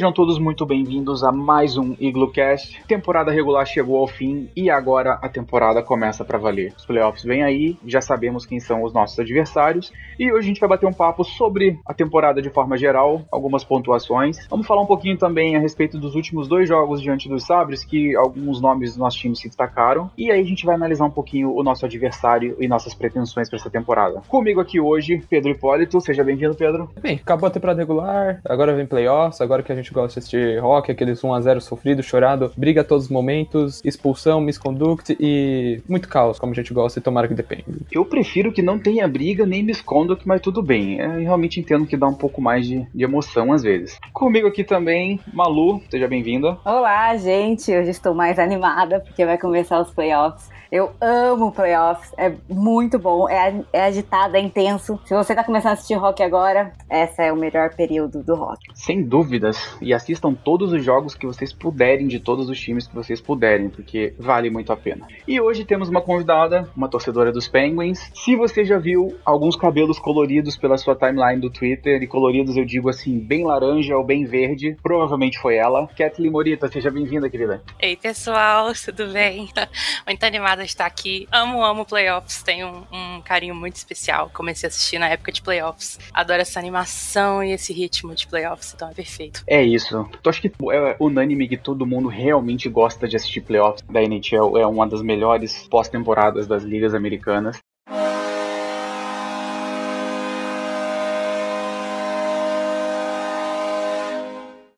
Sejam todos muito bem-vindos a mais um IgloCast. Temporada regular chegou ao fim e agora a temporada começa para valer. Os playoffs vêm aí, já sabemos quem são os nossos adversários e hoje a gente vai bater um papo sobre a temporada de forma geral, algumas pontuações. Vamos falar um pouquinho também a respeito dos últimos dois jogos diante dos Sabres, que alguns nomes dos nossos times se destacaram, e aí a gente vai analisar um pouquinho o nosso adversário e nossas pretensões para essa temporada. Comigo aqui hoje, Pedro Hipólito. Seja bem-vindo, Pedro. Bem, acabou a temporada regular, agora vem playoffs, agora que a gente gosta de assistir rock, aqueles 1x0 sofrido, chorado, briga a todos os momentos, expulsão, misconduct e muito caos, como a gente gosta e tomara que depende. Eu prefiro que não tenha briga nem misconduct, mas tudo bem. Eu realmente entendo que dá um pouco mais de, de emoção às vezes. Comigo aqui também, Malu, seja bem-vinda. Olá, gente. Hoje estou mais animada porque vai começar os playoffs. Eu amo playoffs, é muito bom, é, é agitado, é intenso. Se você tá começando a assistir rock agora, essa é o melhor período do rock. Sem dúvidas. E assistam todos os jogos que vocês puderem, de todos os times que vocês puderem, porque vale muito a pena. E hoje temos uma convidada, uma torcedora dos Penguins. Se você já viu alguns cabelos coloridos pela sua timeline do Twitter, e coloridos eu digo assim, bem laranja ou bem verde, provavelmente foi ela. Kathleen Morita, seja bem-vinda, querida. Ei, pessoal, tudo bem? Muito animada de estar aqui. Amo, amo playoffs. Tenho um, um carinho muito especial. Comecei a assistir na época de playoffs. Adoro essa animação e esse ritmo de playoffs, então é perfeito. É isso. Eu acho que é unânime que todo mundo realmente gosta de assistir playoffs da NHL. É uma das melhores pós-temporadas das ligas americanas.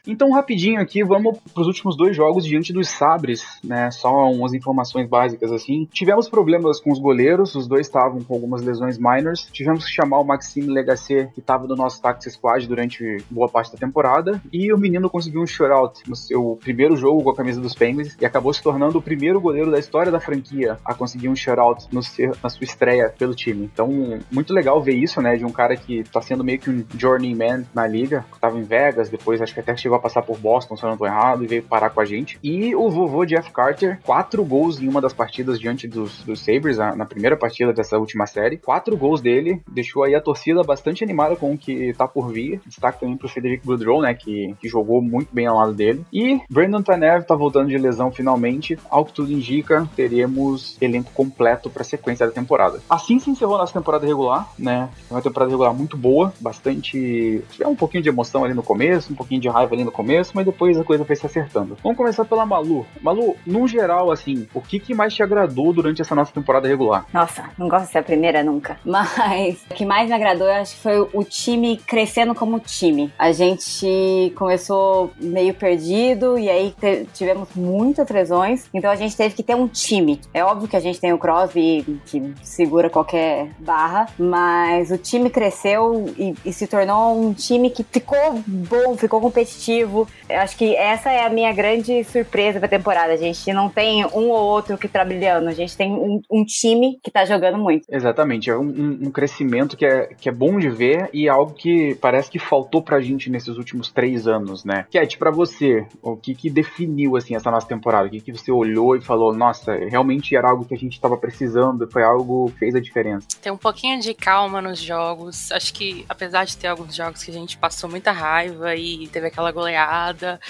Então, rapidinho aqui, vamos para os últimos dois jogos diante dos Sabres, né? Só umas informações básicas assim. Tivemos problemas com os goleiros, os dois estavam com algumas lesões minors. Tivemos que chamar o Maxime Legacy, que estava no nosso Taxi Squad durante boa parte da temporada. E o menino conseguiu um shutout no seu primeiro jogo com a camisa dos Penguins e acabou se tornando o primeiro goleiro da história da franquia a conseguir um shutout no seu, na sua estreia pelo time. Então, muito legal ver isso, né? De um cara que está sendo meio que um journeyman na liga, estava em Vegas, depois acho que até chegou chegou a passar por Boston, se eu não tô errado, e veio parar com a gente. E o vovô Jeff Carter, quatro gols em uma das partidas diante dos, dos Sabres, na primeira partida dessa última série. Quatro gols dele, deixou aí a torcida bastante animada com o que tá por vir. Destaque também pro Frederic Boudreau, né, que, que jogou muito bem ao lado dele. E Brandon Tanev tá voltando de lesão finalmente. Ao que tudo indica, teremos elenco completo pra sequência da temporada. Assim se encerrou a nossa temporada regular, né? Uma temporada regular muito boa, bastante. Tiver um pouquinho de emoção ali no começo, um pouquinho de raiva ali no começo, mas depois a coisa foi se acertando. Vamos começar pela Malu. Malu, no geral, assim, o que, que mais te agradou durante essa nossa temporada regular? Nossa, não gosto de ser a primeira nunca. Mas o que mais me agradou, eu acho que foi o time crescendo como time. A gente começou meio perdido e aí tivemos muitas lesões, então a gente teve que ter um time. É óbvio que a gente tem o Crosby que segura qualquer barra, mas o time cresceu e, e se tornou um time que ficou bom, ficou competitivo competitivo. Eu acho que essa é a minha grande surpresa pra temporada. A gente não tem um ou outro que tá brilhando, a gente tem um, um time que tá jogando muito. Exatamente, é um, um, crescimento que é, que é bom de ver e algo que parece que faltou pra gente nesses últimos três anos, né? Cat, pra você, o que que definiu, assim, essa nossa temporada? O que que você olhou e falou, nossa, realmente era algo que a gente tava precisando, foi algo que fez a diferença? Tem um pouquinho de calma nos jogos, acho que apesar de ter alguns jogos que a gente passou muita raiva e teve aquela goleada.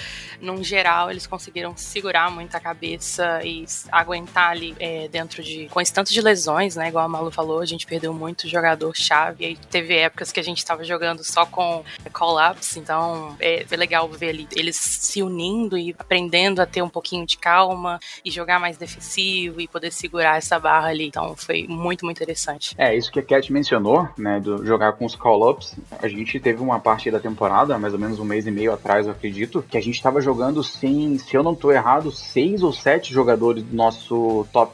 Num geral, eles conseguiram segurar muito a cabeça e aguentar ali é, dentro de. com esse tanto de lesões, né? Igual a Malu falou, a gente perdeu muito jogador-chave. Aí teve épocas que a gente estava jogando só com call-ups, então é, foi legal ver ali eles se unindo e aprendendo a ter um pouquinho de calma e jogar mais defensivo e poder segurar essa barra ali. Então foi muito, muito interessante. É, isso que a Cat mencionou, né? Do jogar com os call-ups. A gente teve uma parte da temporada, mais ou menos um mês e meio atrás atrás, eu acredito, que a gente tava jogando sem, se eu não tô errado, seis ou sete jogadores do nosso top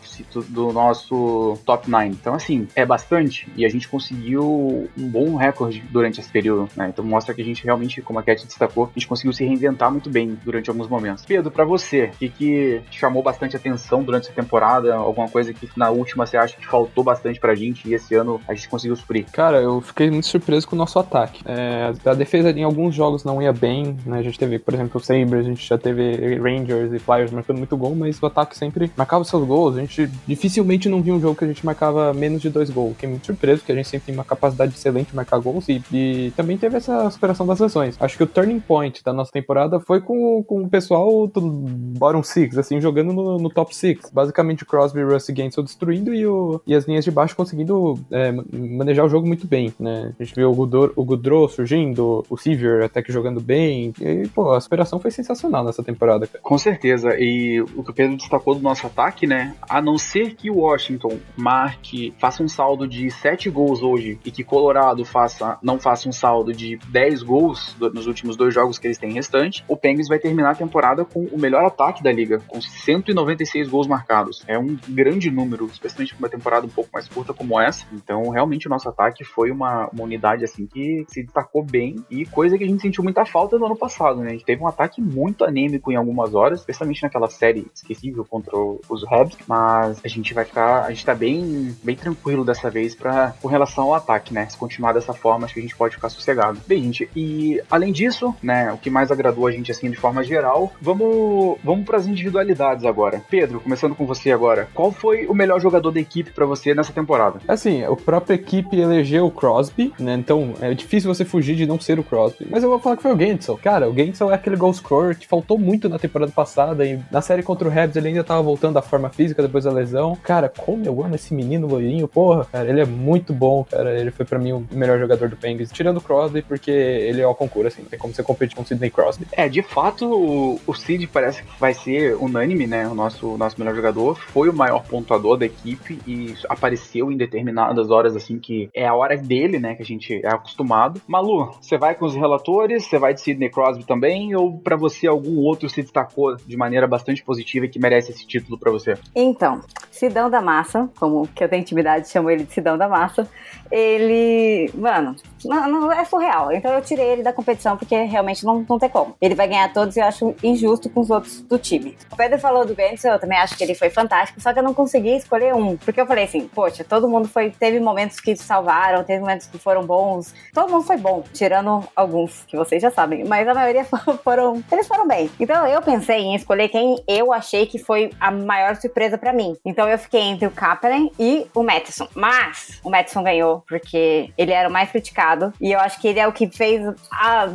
do nosso top 9. Então, assim, é bastante. E a gente conseguiu um bom recorde durante esse período, né? Então mostra que a gente realmente, como a Cat destacou, a gente conseguiu se reinventar muito bem durante alguns momentos. Pedro, para você, o que, que chamou bastante atenção durante essa temporada? Alguma coisa que na última você acha que faltou bastante pra gente e esse ano a gente conseguiu suprir? Cara, eu fiquei muito surpreso com o nosso ataque. É, a defesa em alguns jogos não ia bem, né? A gente teve, por exemplo, o Sabres, a gente já teve Rangers e Flyers marcando muito gol, mas o ataque sempre marcava seus gols. A gente dificilmente não viu um jogo que a gente marcava menos de dois gols. Fiquei muito surpreso, porque a gente sempre tem uma capacidade excelente de marcar gols e, e também teve essa superação das lesões. Acho que o turning point da nossa temporada foi com, com o pessoal do bottom six, assim, jogando no, no top six. Basicamente Crosby e Rusty Gensel destruindo e, o, e as linhas de baixo conseguindo é, manejar o jogo muito bem, né? A gente viu o Goudreau, o Goudreau surgindo, o Sevier até que jogando bem. E, pô, a superação foi sensacional nessa temporada, cara. Com certeza. E o que o Pedro destacou do nosso ataque, né? A não ser que o Washington marque, faça um saldo de 7 gols hoje e que Colorado faça, não faça um saldo de 10 gols nos últimos dois jogos que eles têm restante, o Penguins vai terminar a temporada com o melhor ataque da liga, com 196 gols marcados. É um grande número, especialmente para uma temporada um pouco mais curta como essa. Então, realmente, o nosso ataque foi uma, uma unidade assim que se destacou bem e coisa que a gente sentiu muita falta no ano passado, né? A gente teve um ataque muito anêmico em algumas horas, especialmente naquela série esquecível contra os Habs, mas a gente vai ficar, a gente tá bem, bem tranquilo dessa vez para com relação ao ataque, né? Se continuar dessa forma, acho que a gente pode ficar sossegado. Bem, gente, e além disso, né, o que mais agradou a gente assim de forma geral, vamos vamos para as individualidades agora. Pedro, começando com você agora. Qual foi o melhor jogador da equipe para você nessa temporada? Assim, a própria equipe elegeu o Crosby, né? Então, é difícil você fugir de não ser o Crosby. Mas eu vou falar que foi o Gensel. Cara, o Gensel é aquele goal scorer que faltou muito na temporada passada e na série contra o Habs ele ainda tava voltando à forma física depois da lesão. Cara, como eu amo esse menino loirinho, porra, cara, ele é muito bom, cara. Ele foi para mim o melhor jogador do Penguins, tirando o Crosby, porque ele é o concurso, assim, não tem como você competir com o Sidney Crosby. É, de fato, o, o Sid parece que vai ser unânime, né? O nosso, nosso melhor jogador. Foi o maior pontuador da equipe e apareceu em determinadas horas, assim, que é a hora dele, né? Que a gente é acostumado. Malu, você vai com os relatores? Você vai de Sidney Crosby também? Ou para você algum outro se destacou de maneira bastante positiva e que merece esse título para você? Então, Sidão da Massa, como que eu tenho intimidade, chamo ele de Sidão da Massa, ele, mano, não, não, é surreal. Então eu tirei ele da competição porque realmente não, não tem como. Ele vai ganhar todos e eu acho injusto com os outros do time. O Pedro falou do Benson, eu também acho que ele foi fantástico, só que eu não consegui escolher um. Porque eu falei assim, poxa, todo mundo foi. Teve momentos que salvaram, teve momentos que foram bons. Todo mundo foi bom, tirando alguns que vocês já sabem. Mas a maioria foram. Eles foram bem. Então eu pensei em escolher quem eu achei que foi a maior surpresa para mim. Então eu fiquei entre o Kapanen e o Matheson. Mas o Matheson ganhou porque ele era o mais criticado. E eu acho que ele é o que fez, a,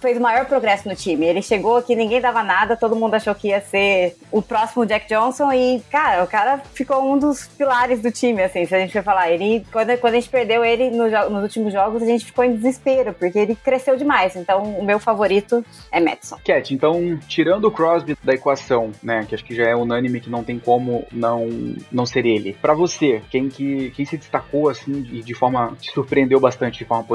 fez o maior progresso no time. Ele chegou aqui, ninguém dava nada, todo mundo achou que ia ser o próximo Jack Johnson. E, cara, o cara ficou um dos pilares do time, assim, se a gente for falar. Ele, quando, quando a gente perdeu ele no, nos últimos jogos, a gente ficou em desespero, porque ele cresceu demais. Então, o meu favorito é Madison. Cat, então, tirando o Crosby da equação, né, que acho que já é unânime que não tem como não, não ser ele. Para você, quem que quem se destacou assim de, de forma te surpreendeu bastante de forma positiva?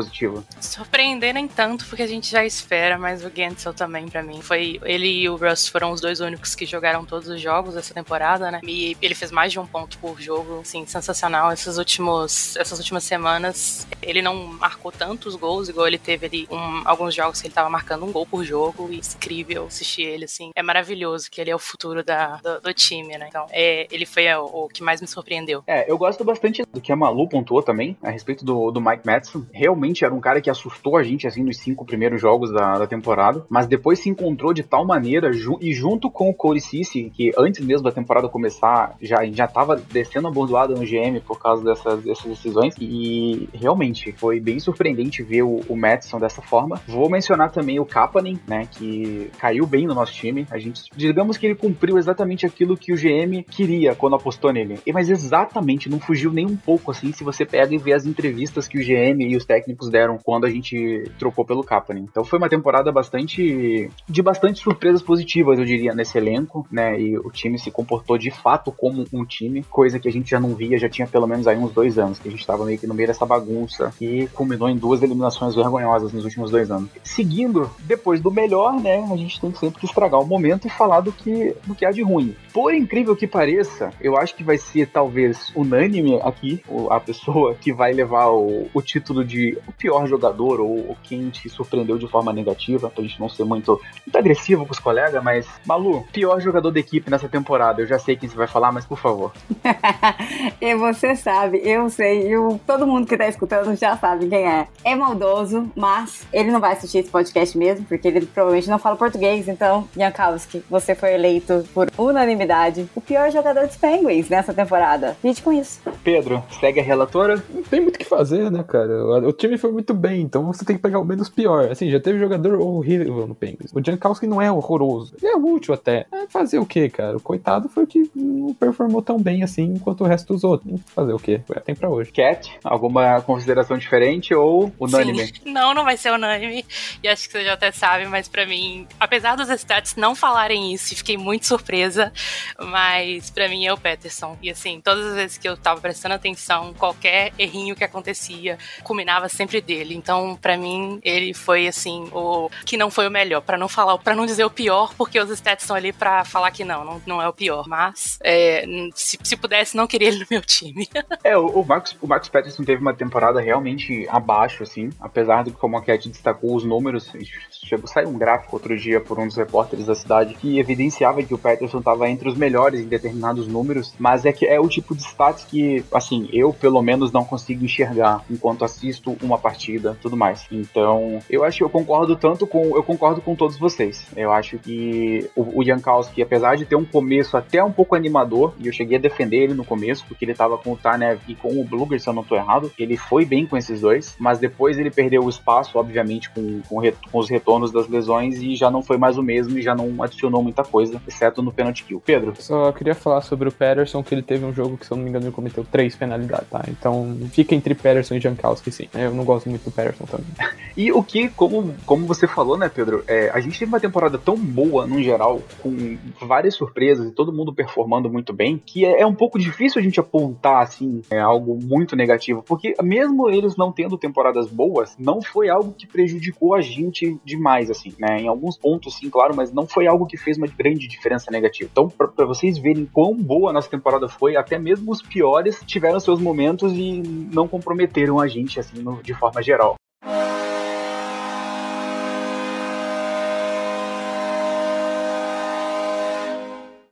Surpreender nem tanto, porque a gente já espera, mas o Gensel também para mim foi ele e o Russ foram os dois únicos que jogaram todos os jogos essa temporada, né? E ele fez mais de um ponto por jogo, assim, sensacional. Esses últimos essas últimas semanas ele não marcou tantos gols igual ele teve ali um, alguns jogos que ele tava marcando um gol por jogo, e incrível assistir ele assim. É maravilhoso que ele é o futuro da, do, do time, né? Então, é, ele foi o, o que mais me surpreendeu. É, eu gosto bastante do que a Malu pontuou também, a respeito do, do Mike Madison. Realmente era um cara que assustou a gente, assim, nos cinco primeiros jogos da, da temporada, mas depois se encontrou de tal maneira, ju e junto com o Corey Cici, que antes mesmo da temporada começar, já, já tava descendo a bordoada no GM por causa dessas, dessas decisões, e realmente foi bem surpreendente ver o, o Madison dessa forma. Vou mencionar também o Kapanen, né, que caiu bem no nosso time. A gente, digamos que ele cumpriu exatamente aquilo que o GM queria quando apostou nele. Mas exatamente, não fugiu nem um pouco assim, se você pega e vê as entrevistas que o GM e os técnicos deram quando a gente trocou pelo Kapanen. Então foi uma temporada bastante de bastante surpresas positivas, eu diria, nesse elenco, né? E o time se comportou de fato como um time, coisa que a gente já não via, já tinha pelo menos aí uns dois anos, que a gente tava meio que no meio dessa bagunça e culminou em duas eliminações vergonhosas nos últimos dois anos. Seguindo, depois do melhor, né? A gente tem sempre que estragar o momento e falar do que, do que há de ruim. Por incrível que pareça, eu acho que vai ser talvez unânime aqui a pessoa que vai levar o, o título de o pior jogador ou, ou quem te surpreendeu de forma negativa, pra gente não ser muito, muito agressivo com os colegas, mas Malu, pior jogador da equipe nessa temporada. Eu já sei quem você vai falar, mas por favor. e você sabe, eu sei, eu, todo mundo que tá escutando já sabe quem é. É maldoso, mas ele não vai assistir esse podcast mesmo, porque ele provavelmente não fala português, então, Jankowski, você foi eleito por unanimidade o pior jogador dos Penguins nessa temporada. Lide com isso. Pedro, segue a relatora? Não tem muito o que fazer, né, cara? O time foi muito bem, então você tem que pegar o menos pior. Assim, já teve jogador horrível no Penguins. O Jankowski não é horroroso. Ele é útil até. É fazer o quê, cara? O coitado foi o que não performou tão bem assim quanto o resto dos outros. Fazer o quê? Tem pra hoje. Cat, alguma consideração diferente ou unânime? Sim. Não, não vai ser unânime. E acho que você já até sabe, mas para mim, apesar dos stats não falarem isso, fiquei muito surpresa, mas para mim é o Peterson. E assim, todas as vezes que eu tava prestando atenção, qualquer errinho que acontecia, culminava sempre dele. Então, para mim, ele foi assim, o que não foi o melhor, para não falar, para não dizer o pior, porque os stats estão ali para falar que não, não, não é o pior. Mas é, se, se pudesse, não queria ele no meu time. é, o, o Marcos, o Marcos Peterson teve uma temporada realmente abaixo, assim, apesar do que como a Cat destacou os números, chegou a sair um gráfico outro dia por um dos repórteres da cidade que evidenciava que o Peterson estava entre os melhores em determinados números, mas é que é o tipo de stats que, assim, eu pelo menos não consigo enxergar enquanto assisto uma partida, tudo mais. Então, eu acho que eu concordo tanto com eu concordo com todos vocês. Eu acho que o, o Jankowski, apesar de ter um começo até um pouco animador, e eu cheguei a defender ele no começo, porque ele tava com o Tanev e com o Bluger, se eu não tô errado, ele foi bem com esses dois, mas depois ele perdeu o espaço, obviamente, com, com, com os retornos das lesões e já não foi mais o mesmo e já não adicionou muita coisa, exceto no penalty kill. Pedro? Só queria falar sobre o Patterson, que ele teve um jogo que, se eu não me engano, ele cometeu três penalidades, tá? Então fica entre Patterson e Jankowski, sim. Eu não gosto muito do Patterson também. e o que, como, como você falou, né, Pedro? É, a gente teve uma temporada tão boa, no geral, com várias surpresas e todo mundo performando muito bem, que é, é um pouco difícil a gente apontar, assim, é, algo muito negativo, porque mesmo eles não tendo temporadas boas, não foi algo que prejudicou a gente demais, assim, né? Em alguns pontos, sim, claro, mas não foi algo que fez uma grande diferença negativa. Então, para vocês verem quão boa a nossa temporada foi, até mesmo os piores tiveram seus momentos e não comprometeram a gente, assim, no, de forma geral.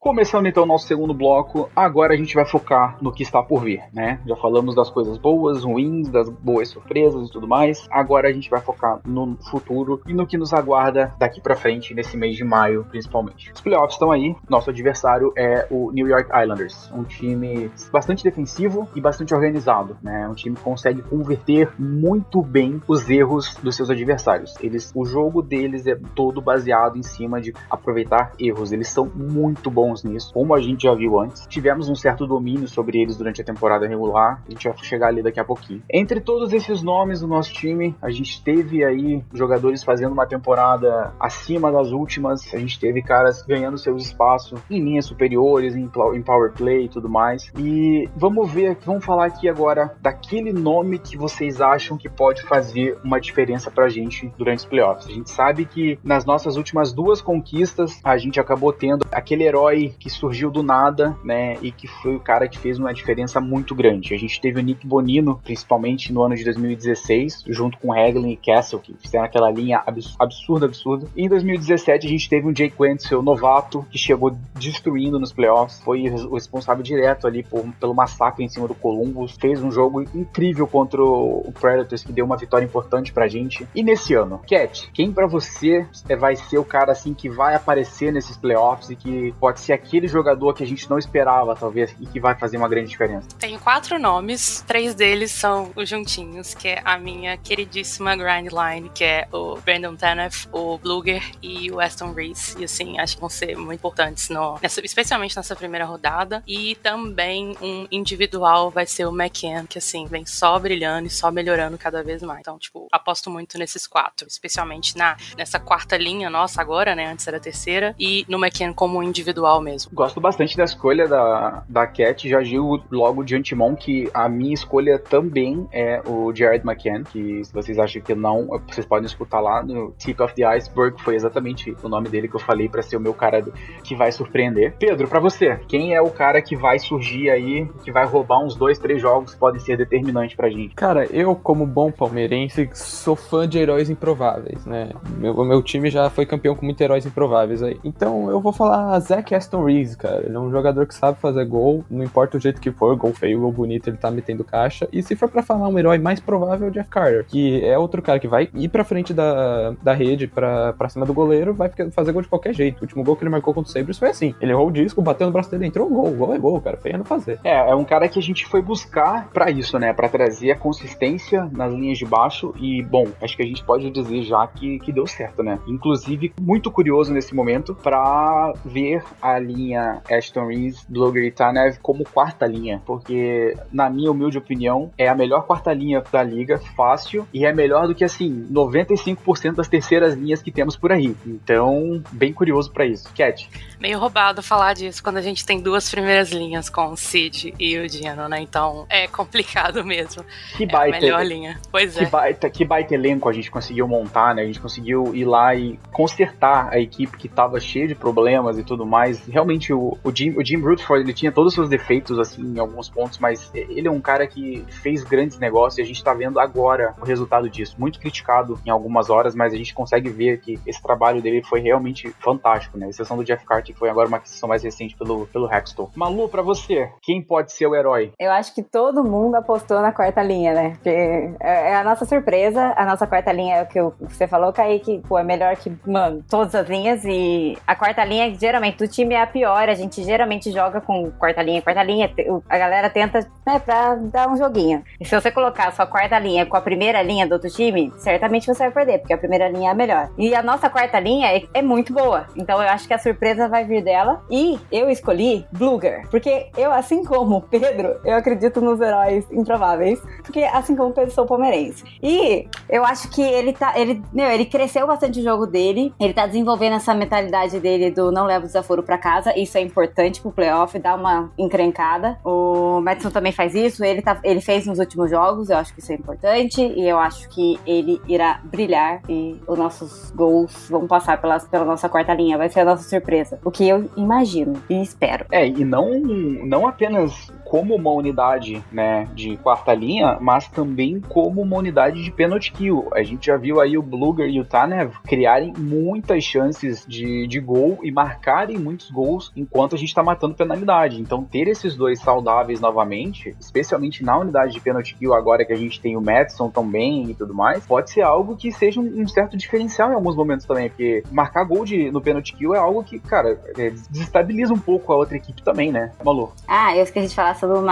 Começando então o nosso segundo bloco, agora a gente vai focar no que está por vir, né? Já falamos das coisas boas, ruins, das boas surpresas e tudo mais. Agora a gente vai focar no futuro e no que nos aguarda daqui para frente nesse mês de maio, principalmente. Os playoffs estão aí. Nosso adversário é o New York Islanders, um time bastante defensivo e bastante organizado, né? Um time que consegue converter muito bem os erros dos seus adversários. Eles, o jogo deles é todo baseado em cima de aproveitar erros. Eles são muito bons bons nisso, como a gente já viu antes. Tivemos um certo domínio sobre eles durante a temporada regular, a gente vai chegar ali daqui a pouquinho. Entre todos esses nomes do nosso time, a gente teve aí jogadores fazendo uma temporada acima das últimas, a gente teve caras ganhando seus espaços em linhas superiores, em, em power play e tudo mais. E vamos ver, vamos falar aqui agora daquele nome que vocês acham que pode fazer uma diferença pra gente durante os playoffs. A gente sabe que nas nossas últimas duas conquistas, a gente acabou tendo aquele herói que surgiu do nada, né? E que foi o cara que fez uma diferença muito grande. A gente teve o Nick Bonino, principalmente no ano de 2016, junto com Hagelin e Castle, que fizeram aquela linha absurda, absurda. E em 2017 a gente teve um Jake Wenzel, novato, que chegou destruindo nos playoffs, foi o responsável direto ali por, pelo massacre em cima do Columbus, fez um jogo incrível contra o Predators, que deu uma vitória importante pra gente. E nesse ano, Cat, quem para você vai ser o cara assim que vai aparecer nesses playoffs e que pode ser aquele jogador que a gente não esperava, talvez, e que vai fazer uma grande diferença? Tem quatro nomes, três deles são os juntinhos, que é a minha queridíssima Grind Line, que é o Brandon Tanev, o Bluger e o Aston Reese. E assim, acho que vão ser muito importantes, no, nessa, especialmente nessa primeira rodada. E também um individual vai ser o McCann, que assim, vem só brilhando e só melhorando cada vez mais. Então, tipo, aposto muito nesses quatro, especialmente na, nessa quarta linha nossa agora, né? Antes era a terceira, e no McCann como individual mesmo. Gosto bastante da escolha da, da Cat. Já digo logo de antemão que a minha escolha também é o Jared McCann, que se vocês acham que não, vocês podem escutar lá no Tip of the Iceberg, foi exatamente o nome dele que eu falei para ser o meu cara que vai surpreender. Pedro, para você, quem é o cara que vai surgir aí, que vai roubar uns dois, três jogos que podem ser determinantes pra gente? Cara, eu, como bom palmeirense, sou fã de heróis improváveis, né? Meu, meu time já foi campeão com muitos heróis improváveis aí. Então eu vou falar Zach Aston Reeves, cara. Ele é um jogador que sabe fazer gol, não importa o jeito que for, gol feio, gol bonito, ele tá metendo caixa. E se for para falar um herói mais provável, é o Jeff Carter, que é outro cara que vai ir pra frente da, da rede, pra, pra cima do goleiro, vai fazer gol de qualquer jeito. O último gol que ele marcou contra o Sabres foi assim. Ele errou o disco, bateu no braço dele, entrou, gol. Gol é gol, cara. Feio não fazer. É, é um cara que a gente foi buscar para isso, né? Para trazer a consistência nas linhas de baixo. E, bom, acho que a gente pode dizer já que, que deu certo, né? Inclusive, muito curioso nesse momento para ver a linha Ashton Reeves, Blogger e Tanev como quarta linha. Porque, na minha humilde opinião, é a melhor quarta linha da liga, fácil. E é melhor do que, assim, 95% das terceiras linhas que temos por aí. Então, bem curioso para isso. Cat. Meio roubado falar disso quando a gente tem duas primeiras linhas com o Cid e o Dino, né? Então é complicado mesmo. Que baita. É melhor linha. Pois que é. Baita, que baita elenco a gente conseguiu montar, né? A gente conseguiu ir lá e consertar a equipe que tava cheia de problemas e tudo mais. Realmente, o, o, Jim, o Jim Rutherford, ele tinha todos os seus defeitos, assim, em alguns pontos, mas ele é um cara que fez grandes negócios e a gente tá vendo agora o resultado disso. Muito criticado em algumas horas, mas a gente consegue ver que esse trabalho dele foi realmente fantástico, né? A exceção do Jeff Carter, que foi agora uma aquisição mais recente pelo, pelo Hextall. Malu, pra você, quem pode ser o herói? Eu acho que todo mundo apostou na quarta linha, né? Porque é, é a nossa surpresa. A nossa quarta linha é o que você falou, Kaique, pô, é melhor que, mano, todas as linhas. E a quarta linha, geralmente, do time é a pior. A gente geralmente joga com quarta linha, quarta linha. A galera tenta, né, pra dar um joguinho. E se você colocar a sua quarta linha com a primeira linha do outro time, certamente você vai perder, porque a primeira linha é a melhor. E a nossa quarta linha é, é muito boa. Então eu acho que a surpresa vai vir dela. E eu escolhi Bluger, porque eu, assim como Pedro, eu acredito nos heróis improváveis, porque assim como Pedro, sou palmeirense. E eu acho que ele tá, ele, meu, ele cresceu bastante o jogo dele, ele tá desenvolvendo essa mentalidade dele do não leva o desaforo pra casa, isso é importante pro playoff, dá uma encrencada. O Madison também faz isso, ele, tá, ele fez nos últimos jogos, eu acho que isso é importante, e eu acho que ele irá brilhar e os nossos gols vão passar pela, pela nossa quarta linha, vai ser a nossa surpresa. O que eu imagino e espero. É, e não, não apenas como uma unidade, né, de quarta linha, mas também como uma unidade de penalty kill. A gente já viu aí o Bluger e o Tanev criarem muitas chances de, de gol e marcarem muitos gols enquanto a gente tá matando penalidade. Então ter esses dois saudáveis novamente, especialmente na unidade de penalty kill agora que a gente tem o Madison também e tudo mais, pode ser algo que seja um, um certo diferencial em alguns momentos também, porque marcar gol de, no penalty kill é algo que, cara, é, desestabiliza um pouco a outra equipe também, né? Malu. Ah, eu esqueci de falar sobre o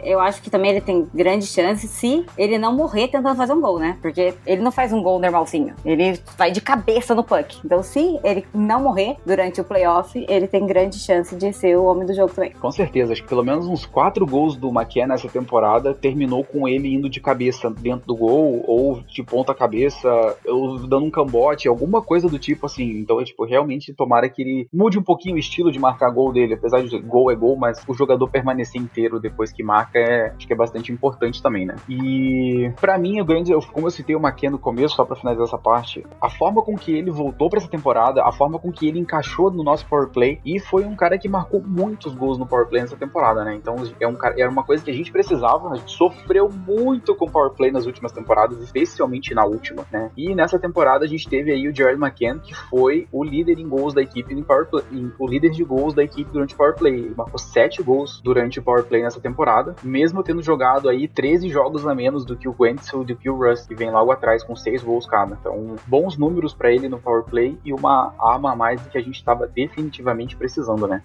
eu acho que também ele tem grande chance se ele não morrer tentando fazer um gol, né? Porque ele não faz um gol normalzinho. Ele vai de cabeça no puck. Então, se ele não morrer durante o playoff, ele tem grande chance de ser o homem do jogo também. Com certeza. Acho que pelo menos uns quatro gols do McKen nessa temporada terminou com ele indo de cabeça dentro do gol, ou de ponta cabeça, ou dando um cambote, alguma coisa do tipo assim. Então, é, tipo, realmente tomara que ele mude um pouquinho o estilo de marcar gol dele. Apesar de gol é gol, mas o jogador permanecer inteiro depois que marca é, acho que é bastante importante também, né? E para mim, o grande, como eu citei o McKen no começo, só para finalizar essa parte, a forma com que ele voltou para essa temporada, a forma com que ele encaixou no nosso power play e foi um cara que marcou muitos gols no power play nessa temporada, né? Então é um cara, era uma coisa que a gente precisava, a gente sofreu muito com power play nas últimas temporadas, especialmente na última, né? E nessa temporada a gente teve aí o Jared McKen, que foi o líder em gols da equipe em power play, o líder de gols da equipe durante o power play. Ele marcou sete gols durante o power play nessa temporada, mesmo tendo jogado aí 13 jogos a menos do que o Wentzel e do que o Russ, que vem logo atrás com 6 gols cada. Então, bons números para ele no power play e uma arma a mais que a gente estava definitivamente precisando, né?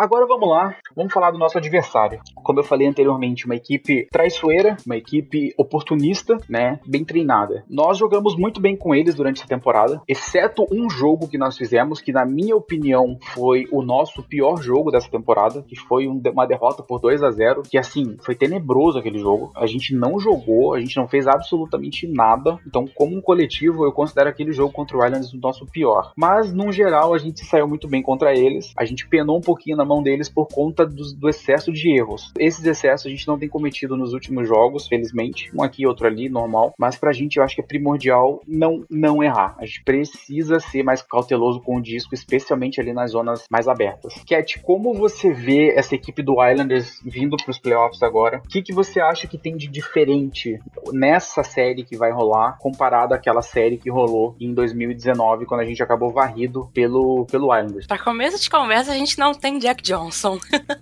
Agora vamos lá, vamos falar do nosso adversário. Como eu falei anteriormente, uma equipe traiçoeira, uma equipe oportunista, né? Bem treinada. Nós jogamos muito bem com eles durante essa temporada, exceto um jogo que nós fizemos, que na minha opinião foi o nosso pior jogo dessa temporada, que foi uma derrota por 2 a 0 que assim, foi tenebroso aquele jogo. A gente não jogou, a gente não fez absolutamente nada. Então, como um coletivo, eu considero aquele jogo contra o Islanders o nosso pior. Mas, no geral, a gente saiu muito bem contra eles. A gente penou um pouquinho na mão deles por conta do, do excesso de erros. Esses excessos a gente não tem cometido nos últimos jogos, felizmente. Um aqui, outro ali, normal. Mas pra gente, eu acho que é primordial não, não errar. A gente precisa ser mais cauteloso com o disco, especialmente ali nas zonas mais abertas. Cat, como você vê essa equipe do Islanders vindo pros playoffs agora? O que, que você acha que tem de diferente nessa série que vai rolar comparado àquela série que rolou em 2019, quando a gente acabou varrido pelo, pelo Islanders? Para começo de conversa, a gente não tem Jack Johnson.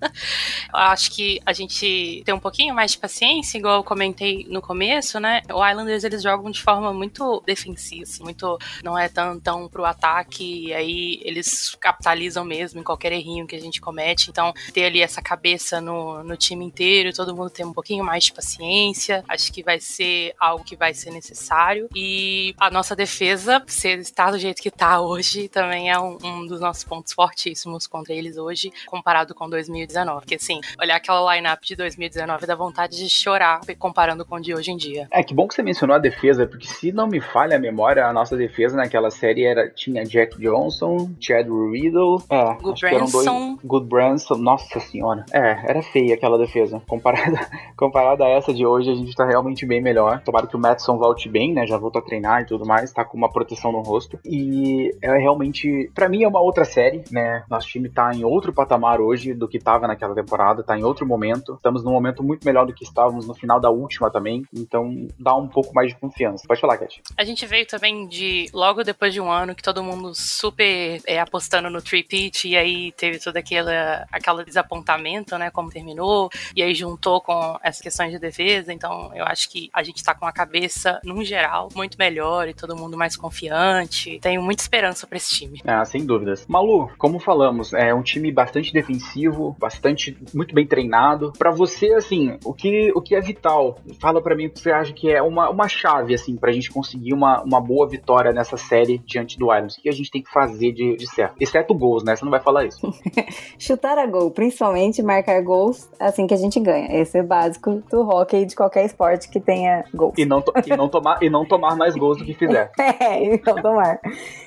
Acho que a gente tem um pouquinho mais de paciência, igual eu comentei no começo, né? O Islanders eles jogam de forma muito defensiva, assim, muito não é tão, tão pro ataque, e aí eles capitalizam mesmo em qualquer errinho que a gente comete. Então, ter ali essa cabeça no, no time inteiro, todo mundo ter um pouquinho mais de paciência, acho que vai ser algo que vai ser necessário. E a nossa defesa, se está do jeito que está hoje, também é um, um dos nossos pontos fortíssimos contra eles hoje, comparado com 2019. Porque, assim, olhar aquela lineup de 2019 dá vontade de chorar comparando com o de hoje em dia. É, que bom que você mencionou a defesa, porque se não me falha a memória, a nossa defesa naquela série era tinha Jack Johnson, Chad Riddle, é, Good Branson. Dois, Good Branson, nossa senhora. É, era feia aquela defesa. Comparada, comparada a essa de hoje, a gente tá realmente bem melhor. Tomara que o Madison volte bem, né? Já voltou a treinar e tudo mais, tá com uma proteção no rosto. E é realmente, para mim é uma outra série, né? Nosso time tá em outro patamar hoje do que tava naquela temporada, tá em outro momento. Estamos num momento muito melhor do que estávamos no final da última também, então dá um pouco mais de confiança. Pode falar, Cat. A gente veio também de logo depois de um ano que todo mundo super é, apostando no three pitch e aí teve todo aquele, aquele desapontamento, né? Como terminou, e aí juntou com essas questões de defesa. Então eu acho que a gente tá com a cabeça, num geral, muito melhor e todo mundo mais confiante. Tenho muita esperança para esse time. Ah, sem dúvidas. Malu, como falamos, é um time bastante defensivo, bastante muito bem treinado. Para você, assim, o que, o que é vital? Fala para mim o que você acha que é uma, uma chave, assim, pra gente conseguir uma, uma boa vitória nessa série diante do Islanders. O que a gente tem que fazer de, de certo? Exceto gols, né? Você não vai falar isso. Chutar a gol, principalmente marcar gols, assim que a gente ganha. Esse é básico do hockey de qualquer esporte que tenha gols. E não, e não, tomar, e não tomar mais gols do que fizer. é, e não tomar.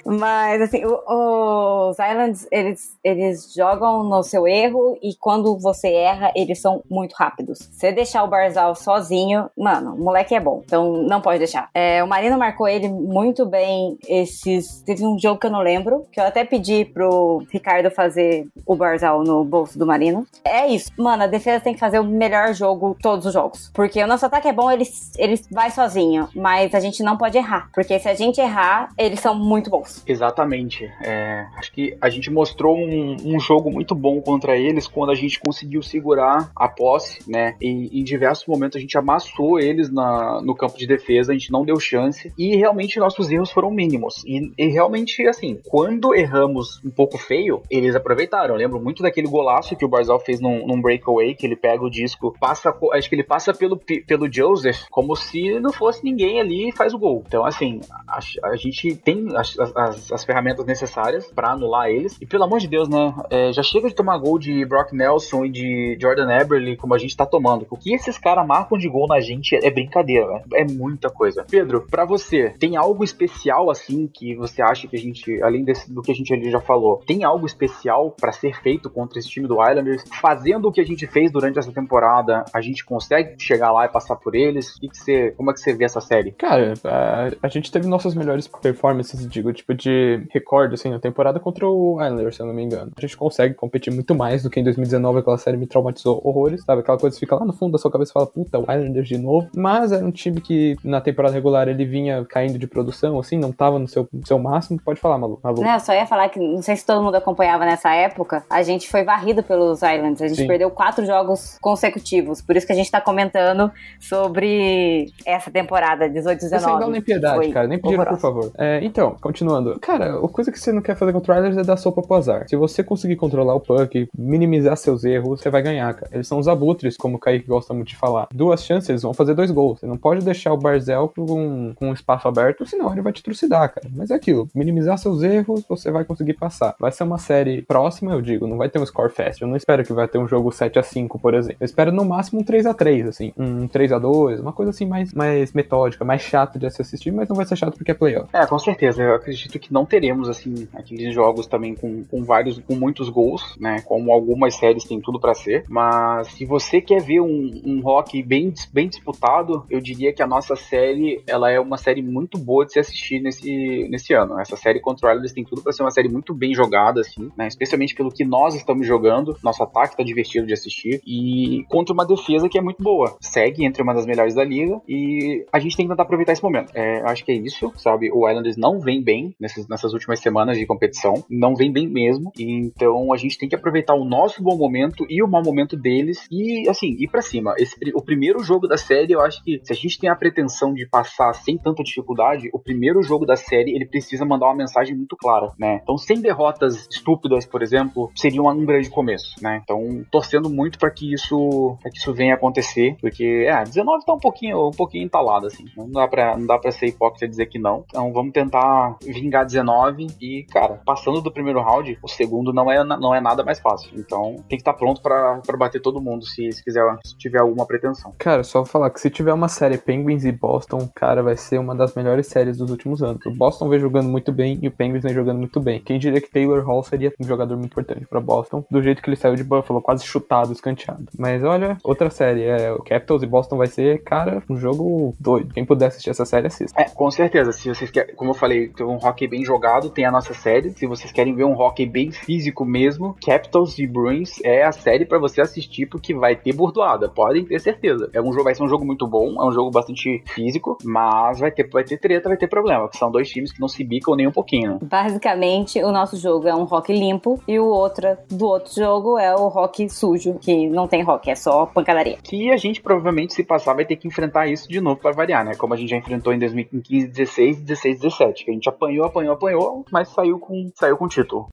Mas, assim, o, os Islands, eles, eles jogam no seu erro e quando você erra, eles são muito rápidos. Se deixar o Barzal sozinho, mano, o moleque é bom. Então, não pode deixar. É, o Marino marcou ele muito bem esses... Teve um jogo que eu não lembro, que eu até pedi pro Ricardo fazer o Barzal no bolso do Marino. É isso. Mano, a defesa tem que fazer o melhor jogo todos os jogos. Porque o nosso ataque é bom, ele, ele vai sozinho. Mas a gente não pode errar. Porque se a gente errar, eles são muito bons. Exatamente. É, acho que a gente mostrou um, um, jogo muito bom contra eles quando a gente conseguiu segurar a posse, né? E em diversos momentos a gente amassou eles na, no campo de defesa, a gente não deu chance. E realmente nossos erros foram mínimos. E, e realmente, assim, quando erramos um pouco feio, eles aproveitaram. Eu lembro muito daquele golaço que o Barzal fez num, num breakaway, que ele pega o disco, passa, acho que ele passa pelo, pelo Joseph como se não fosse ninguém ali e faz o gol. Então, assim, a, a gente tem as, as, as ferramentas necessárias para anular eles. E pelo amor de Deus, né? É, já chega de tomar gol de Brock Nelson e de Jordan Eberle como a gente tá tomando. O que esses caras marcam de gol na gente é brincadeira, né? É muita coisa. Pedro, para você, tem algo especial assim que você acha que a gente, além desse, do que a gente ali já falou, tem algo especial para ser feito contra esse time do Islanders? Fazendo o que a gente fez durante essa temporada, a gente consegue chegar lá e passar por eles? Que que você, como é que você vê essa série? Cara, a, a gente teve nossas melhores performances, digo, tipo, de recorde, assim, na temporada contra o Islanders, se eu não me engano. A gente consegue competir muito mais do que em 2019, aquela série me traumatizou horrores, sabe? Aquela coisa que fica lá no fundo da sua cabeça e fala, puta, o Islanders de novo. Mas era um time que na temporada regular ele vinha caindo de produção, assim, não tava no seu, seu máximo. Pode falar, Malu. Malu. Não, eu só ia falar que, não sei se todo mundo acompanhava nessa época, a gente foi varrido pelos Islanders. A gente Sim. perdeu quatro jogos consecutivos. Por isso que a gente tá comentando sobre essa temporada, 18, 19. Sem nem piedade, cara. Nem pediram, por favor. É, então, continuando. Cara, a coisa que você não quer fazer contra o Islanders é dar sopa pro azar. Se você conseguir controlar o puck, minimizar seus erros, você vai ganhar, cara. Eles são os abutres, como o Kaique gosta muito de falar. Duas chances, eles vão fazer dois gols. Você não pode deixar o Barzel com, com um espaço aberto, senão ele vai te trucidar, cara. Mas é aquilo, minimizar seus erros, você vai conseguir passar. Vai ser uma série próxima, eu digo, não vai ter um score fast. Eu não espero que vai ter um jogo 7 a 5 por exemplo. Eu espero no máximo um 3 a 3 assim. Um 3 a 2 uma coisa assim mais, mais metódica, mais chata de se assistir, mas não vai ser chato porque é playoff. É, com certeza. Eu acredito que não teremos, assim, aqueles jogos também com, com vários, com muitos gols, né? Como algumas séries têm tudo para ser. Mas se você quer ver um, um rock bem, bem disputado, eu diria que a nossa série, ela é uma série muito boa de se assistir nesse, nesse ano. Essa série contra Islanders tem tudo para ser uma série muito bem jogada, assim, né? Especialmente pelo que nós estamos jogando. Nosso ataque tá divertido de assistir. E contra uma defesa que é muito boa. Segue entre uma das melhores da liga. E a gente tem que tentar aproveitar esse momento. É, acho que é isso, sabe? O Islanders não vem bem nessas, nessas últimas semanas de competição. Não vem bem mesmo. Então a gente tem que aproveitar o nosso bom momento e o mau momento deles. E, assim, ir para cima. Esse, o primeiro jogo da série, eu acho que se a gente tem a pretensão de passar sem tanta dificuldade, o primeiro jogo da série ele precisa mandar uma mensagem muito clara, né? Então, sem derrotas estúpidas, por exemplo, seria um grande começo, né? Então, torcendo muito para que isso, pra que isso venha acontecer, porque é, 19 tá um pouquinho, um pouquinho entalado assim. Não dá para não dá para ser hipócrita e dizer que não. Então, vamos tentar vingar 19 e, cara, passando do primeiro round, o segundo não é não é nada mais fácil. Então, tem que estar pronto para bater todo mundo se, se quiser, se tiver alguma pretensão. Cara, só falar que se tiver uma série Penguins e Boston, cara, vai ser uma das melhores séries dos últimos anos. O Boston vem jogando muito bem e o Penguins vem jogando muito bem. Quem diria que Taylor Hall seria um jogador muito importante para Boston, do jeito que ele saiu de Buffalo, quase chutado, escanteado. Mas olha, outra série, é o Capitals e Boston vai ser, cara, um jogo doido. Quem puder assistir essa série, assista. É, com certeza. Se vocês querem, como eu falei, ter um hockey bem jogado, tem a nossa série. Se vocês querem ver um hockey bem físico mesmo, Capitals e Bruins é a série para você assistir porque vai ter burdoada, podem ter certeza. É um jogo, vai ser um jogo muito bom, é um jogo bastante físico, mas vai ter, vai ter treta, vai ter problema, porque são dois times que não se bicam nem um pouquinho. Basicamente, o nosso jogo é um rock limpo e o outro do outro jogo é o rock sujo, que não tem rock, é só pancadaria. Que a gente provavelmente, se passar, vai ter que enfrentar isso de novo para variar, né? Como a gente já enfrentou em 2015, 16, 16, 17, que a gente apanhou, apanhou, apanhou, mas saiu com, saiu com título.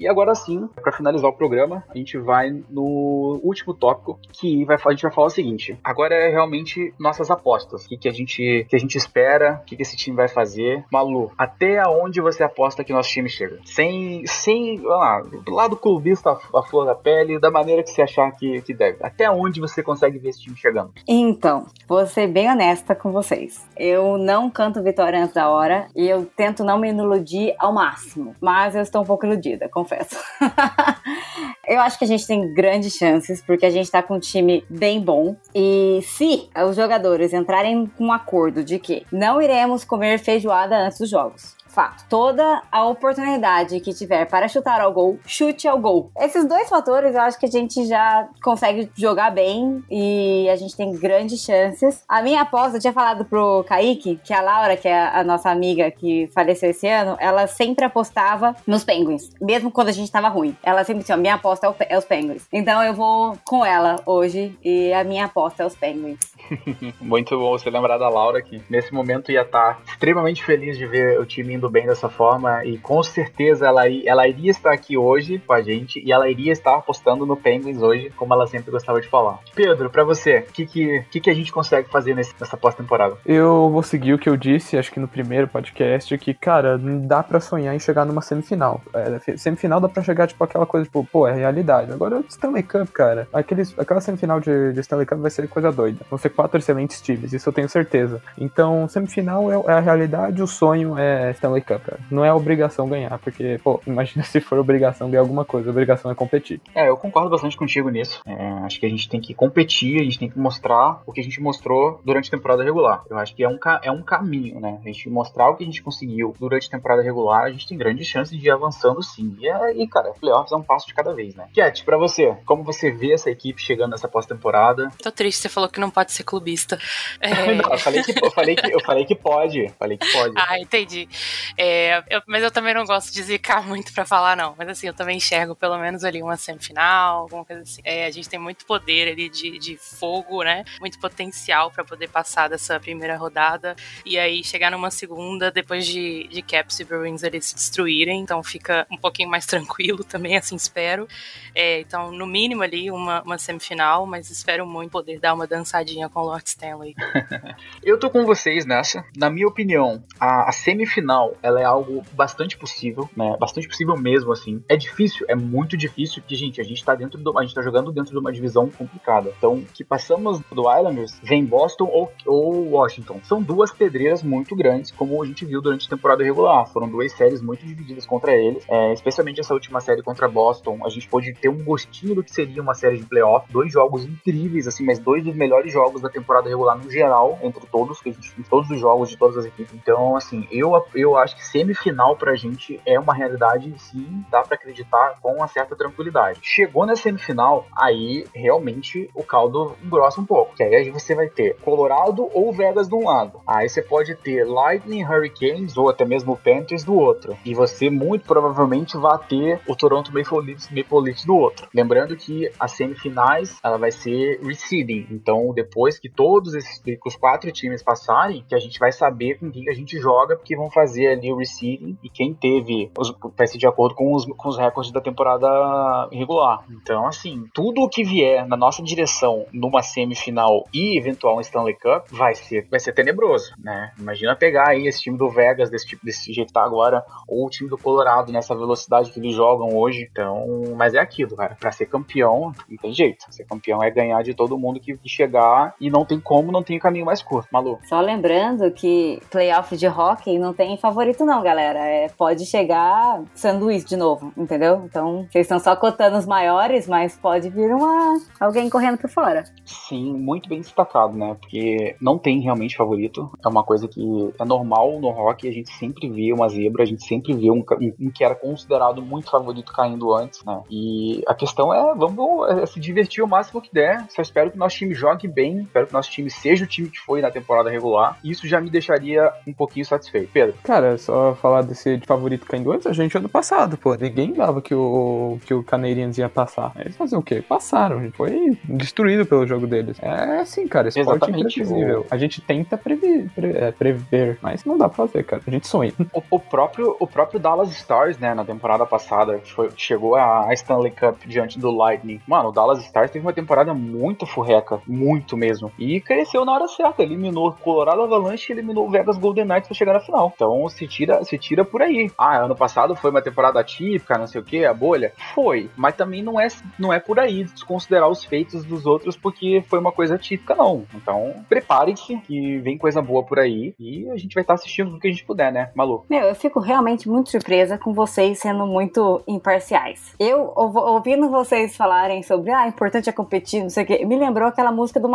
E agora sim, para finalizar o programa, a gente vai no último tópico, que vai, a gente vai falar o seguinte. Agora é realmente nossas apostas. O que, que, a, gente, que a gente espera, o que, que esse time vai fazer. Malu, até aonde você aposta que nosso time chega? Sem, sem lá, do lado clubista, a flor da pele, da maneira que você achar que, que deve. Até onde você consegue ver esse time chegando? Então, vou ser bem honesta com vocês. Eu não canto vitória antes da hora e eu tento não me iludir ao máximo. Mas eu estou um pouco iludida, confesso confesso. eu acho que a gente tem grandes chances, porque a gente tá com um time bem bom. E se os jogadores entrarem com um acordo de que não iremos comer feijoada antes dos jogos, Fato. Toda a oportunidade que tiver para chutar ao gol, chute ao gol. Esses dois fatores eu acho que a gente já consegue jogar bem e a gente tem grandes chances. A minha aposta, eu tinha falado pro Kaique, que a Laura, que é a nossa amiga que faleceu esse ano, ela sempre apostava nos Penguins, mesmo quando a gente tava ruim. Ela sempre disse: minha aposta é, é os Penguins. Então eu vou com ela hoje e a minha aposta é os Penguins. Muito bom você lembrar da Laura que nesse momento ia estar tá extremamente feliz de ver o time indo bem dessa forma e com certeza ela, ela iria estar aqui hoje com a gente e ela iria estar apostando no Penguins hoje, como ela sempre gostava de falar. Pedro, para você, o que, que, que, a gente consegue fazer nesse, nessa pós-temporada? Eu vou seguir o que eu disse, acho que no primeiro podcast, que, cara, dá para sonhar em chegar numa semifinal. É, semifinal dá pra chegar, tipo, aquela coisa, tipo, pô, é realidade. Agora, Stanley Cup, cara, aqueles, aquela semifinal de, de Stanley Cup vai ser coisa doida. Quatro excelentes times, isso eu tenho certeza. Então, semifinal é, é a realidade, o sonho é Stanley Cup, cara. Não é obrigação ganhar, porque, pô, imagina se for obrigação ganhar alguma coisa, a obrigação é competir. É, eu concordo bastante contigo nisso. É, acho que a gente tem que competir, a gente tem que mostrar o que a gente mostrou durante a temporada regular. Eu acho que é um, é um caminho, né? A gente mostrar o que a gente conseguiu durante a temporada regular, a gente tem grandes chances de ir avançando sim. E, é, e cara, playoffs é um passo de cada vez, né? Cat, pra você, como você vê essa equipe chegando nessa pós-temporada? Tô triste, você falou que não pode ser clubista. É... Não, eu falei, que, eu, falei que, eu falei que pode. Falei que pode. Ah, entendi. É, eu, mas eu também não gosto de zicar muito pra falar, não. Mas assim, eu também enxergo pelo menos ali uma semifinal, alguma coisa assim. É, a gente tem muito poder ali de, de fogo, né? Muito potencial para poder passar dessa primeira rodada. E aí chegar numa segunda depois de, de Caps e Bruins eles se destruírem. Então fica um pouquinho mais tranquilo também, assim espero. É, então, no mínimo ali, uma, uma semifinal, mas espero muito poder dar uma dançadinha com Lord Stanley. eu tô com vocês nessa. Na minha opinião, a, a, semifinal ela é algo bastante possível, né? Bastante possível mesmo, assim. É difícil, é muito difícil, porque, gente, a gente tá dentro do. A gente tá jogando dentro de uma divisão complicada. Então, que passamos do Islanders, vem Boston ou, ou Washington. São duas pedreiras muito grandes, como a gente viu durante a temporada regular. Foram duas séries muito divididas contra eles. É, especialmente essa última série contra Boston. A gente pôde ter um gostinho do que seria uma série de playoff. Dois jogos incríveis, assim, mas dois dos melhores jogos da temporada regular no geral, entre todos, gente, todos os jogos de todas as equipes. Então, assim, eu, eu acho que semifinal pra gente é uma realidade, sim, dá para acreditar com uma certa tranquilidade. Chegou na semifinal, aí realmente o caldo engrossa um pouco, que aí você vai ter Colorado ou Vegas de um lado. Aí você pode ter Lightning, Hurricanes ou até mesmo Panthers do outro. E você muito provavelmente vai ter o Toronto Maple Leafs, Maple Leafs do outro. Lembrando que as semifinais ela vai ser reseeding. Então, depois que todos esses que os quatro times passarem, que a gente vai saber com quem a gente joga, porque vão fazer ali o reseeding e quem teve os, vai ser de acordo com os, com os recordes da temporada regular. Então, assim, tudo o que vier na nossa direção numa semifinal e eventual Stanley Cup vai ser, vai ser tenebroso, né? Imagina pegar aí esse time do Vegas desse, tipo, desse jeito que tá agora, ou o time do Colorado nessa velocidade que eles jogam hoje. Então, mas é aquilo, cara. Pra ser campeão, não tem jeito. Ser campeão é ganhar de todo mundo que chegar e não tem como, não tem o caminho mais curto. Malu. Só lembrando que playoff de hockey não tem favorito, não, galera. É, pode chegar sanduíche de novo, entendeu? Então, vocês estão só cotando os maiores, mas pode vir uma alguém correndo por fora. Sim, muito bem destacado, né? Porque não tem realmente favorito. É uma coisa que é normal no hockey, a gente sempre vê uma zebra, a gente sempre vê um, um, que era considerado muito favorito caindo antes, né? E a questão é, vamos é, se divertir o máximo que der. Só espero que o nosso time jogue bem, espero que nosso time seja o time que foi na temporada regular. Isso já me deixaria um pouquinho satisfeito. Pedro. Cara, só falar desse de favorito caindo antes, a gente ano passado, pô. Ninguém dava que o, que o Canadiens ia passar. Eles faziam o quê? Passaram. A gente foi destruído pelo jogo deles. É assim, cara, esporte Exatamente. imprevisível. A gente tenta prever, pre, é, prever, mas não dá pra fazer, cara. A gente sonha. O, o, próprio, o próprio Dallas Stars, né, na temporada passada, foi, chegou a Stanley Cup diante do Lightning. Mano, o Dallas Stars teve uma temporada muito furreca, muito mesmo. E cresceu na hora certa, eliminou Colorado Avalanche e eliminou o Vegas Golden Knights pra chegar na final. Então se tira, se tira por aí. Ah, ano passado foi uma temporada típica, não sei o que, a bolha. Foi, mas também não é, não é por aí desconsiderar os feitos dos outros porque foi uma coisa típica, não. Então preparem-se que vem coisa boa por aí e a gente vai estar assistindo tudo que a gente puder, né, Malu? Meu, eu fico realmente muito surpresa com vocês sendo muito imparciais. Eu, ouvindo vocês falarem sobre, ah, importante é competir, não sei o quê, me lembrou aquela música do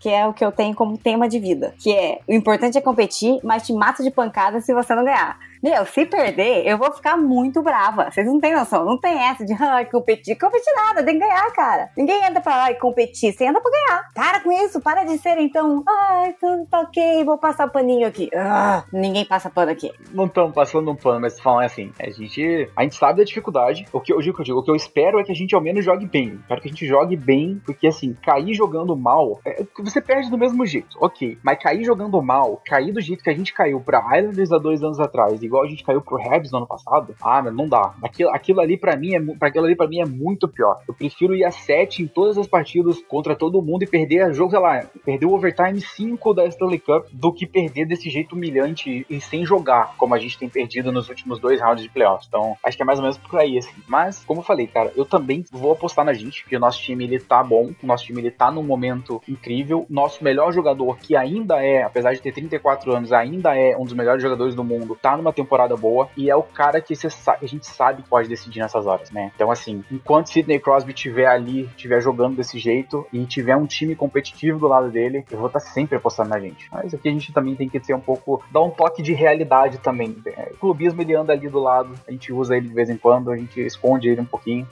Que é o que eu tenho como tema de vida, que é, o importante é competir, mas te mata de pancada se você não ganhar. Meu, se perder, eu vou ficar muito brava. Vocês não têm noção. Não tem essa de ah, competir. Competir nada, tem que ganhar, cara. Ninguém entra pra lá e competir. Você entra pra ganhar. Para com isso. Para de ser, então. Ai, tudo tá ok. Vou passar paninho aqui. Ah, ninguém passa pano aqui. Não estamos passando um pano, mas falam assim. A gente, a gente sabe da dificuldade. O que eu digo, o que eu espero é que a gente ao menos jogue bem. Espero que a gente jogue bem, porque assim, cair jogando mal, é, você perde do mesmo jeito. Ok. Mas cair jogando mal, cair do jeito que a gente caiu pra Islanders há dois anos atrás igual a gente caiu pro Rebs no ano passado, ah, mas não dá. Aquilo, aquilo ali para mim é para aquilo ali para mim é muito pior. Eu prefiro ir a 7 em todas as partidas contra todo mundo e perder jogo, sei lá, perder o overtime 5 da Stanley Cup do que perder desse jeito humilhante e sem jogar, como a gente tem perdido nos últimos dois rounds de playoffs. Então, acho que é mais ou menos por aí assim. Mas, como eu falei, cara, eu também vou apostar na gente, porque o nosso time ele tá bom, o nosso time ele tá num momento incrível. Nosso melhor jogador, que ainda é, apesar de ter 34 anos, ainda é um dos melhores jogadores do mundo, tá numa temporada boa e é o cara que a gente sabe que pode decidir nessas horas, né? Então, assim, enquanto Sidney Crosby estiver ali, estiver jogando desse jeito e tiver um time competitivo do lado dele, eu vou estar tá sempre apostando na gente. Mas aqui a gente também tem que ser um pouco, dar um toque de realidade também. É, o clubismo ele anda ali do lado, a gente usa ele de vez em quando, a gente esconde ele um pouquinho.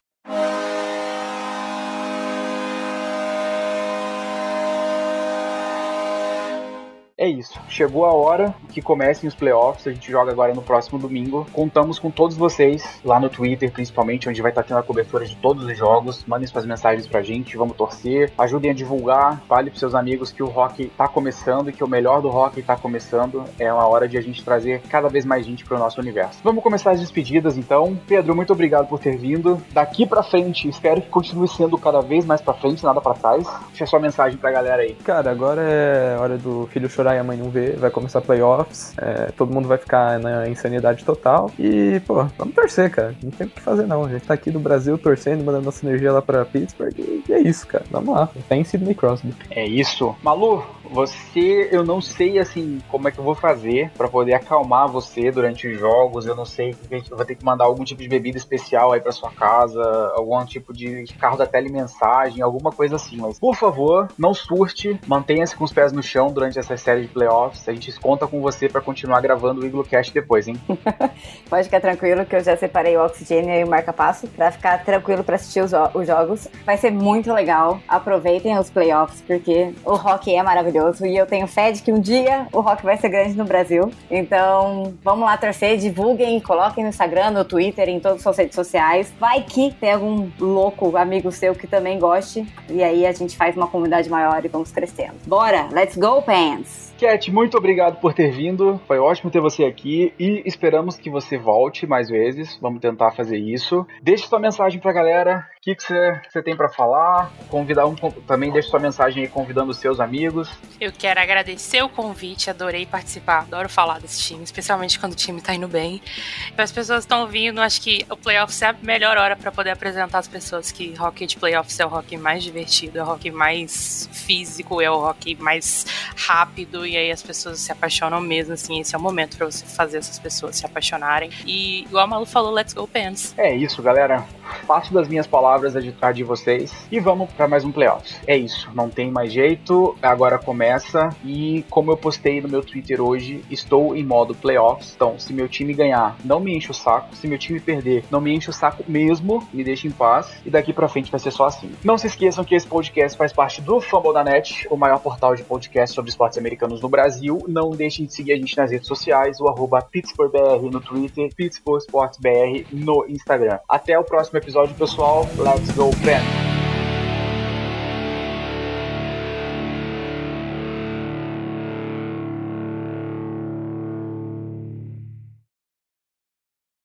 É isso. Chegou a hora que comecem os playoffs. A gente joga agora no próximo domingo. Contamos com todos vocês lá no Twitter, principalmente, onde vai estar tendo a cobertura de todos os jogos. Mandem suas mensagens pra gente, vamos torcer. Ajudem a divulgar. Fale pros seus amigos que o rock tá começando e que o melhor do rock tá começando. É uma hora de a gente trazer cada vez mais gente pro nosso universo. Vamos começar as despedidas então. Pedro, muito obrigado por ter vindo. Daqui pra frente, espero que continue sendo cada vez mais pra frente, nada pra trás. Deixa sua mensagem pra galera aí. Cara, agora é hora do filho chorar e a mãe não ver. Vai começar playoffs. É, todo mundo vai ficar na insanidade total. E, pô, vamos torcer, cara. Não tem o que fazer, não. A gente tá aqui do Brasil torcendo, mandando nossa energia lá pra Pittsburgh. E é isso, cara. Vamos lá. Tem Sidney Crosby. É isso. Malu, você, eu não sei assim como é que eu vou fazer para poder acalmar você durante os jogos. Eu não sei eu vou ter que mandar algum tipo de bebida especial aí para sua casa, algum tipo de carro da telemensagem, alguma coisa assim. Mas por favor, não surte, mantenha-se com os pés no chão durante essa série de playoffs. A gente conta com você para continuar gravando o Iglo Cast depois, hein? Pode ficar tranquilo que eu já separei o oxigênio e o marca-passo para ficar tranquilo para assistir os, os jogos. Vai ser muito legal. Aproveitem os playoffs porque o rock é maravilhoso maravilhoso. E eu tenho fé de que um dia o rock vai ser grande no Brasil. Então, vamos lá torcer, divulguem, coloquem no Instagram, no Twitter, em todas as suas redes sociais. Vai que tem algum louco amigo seu que também goste. E aí a gente faz uma comunidade maior e vamos crescendo. Bora, let's go, Pants! Cat, muito obrigado por ter vindo. Foi ótimo ter você aqui e esperamos que você volte mais vezes. Vamos tentar fazer isso. Deixe sua mensagem pra galera. O que você tem para falar? Convidar um, também deixe sua mensagem aí convidando os seus amigos. Eu quero agradecer o convite, adorei participar, adoro falar desse time, especialmente quando o time tá indo bem. Para as pessoas estão ouvindo, acho que o playoffs é a melhor hora para poder apresentar às pessoas que hockey de playoffs é o hockey mais divertido, é o hockey mais físico, é o hockey mais rápido e aí as pessoas se apaixonam mesmo, assim, esse é o momento para você fazer essas pessoas se apaixonarem. E igual a Malu falou, let's go Pants. É isso, galera. Parte das minhas palavras a de vocês e vamos para mais um playoffs. É isso, não tem mais jeito, agora começa e como eu postei no meu Twitter hoje, estou em modo playoffs. Então, se meu time ganhar, não me enche o saco, se meu time perder, não me enche o saco mesmo, me deixa em paz e daqui para frente vai ser só assim. Não se esqueçam que esse podcast faz parte do Fumble da Net, o maior portal de podcast sobre esportes americanos no Brasil. Não deixem de seguir a gente nas redes sociais, o arroba PittsburghBR no Twitter, Pittsburgh Sports BR no Instagram. Até o próximo episódio, pessoal. Let's go, friends!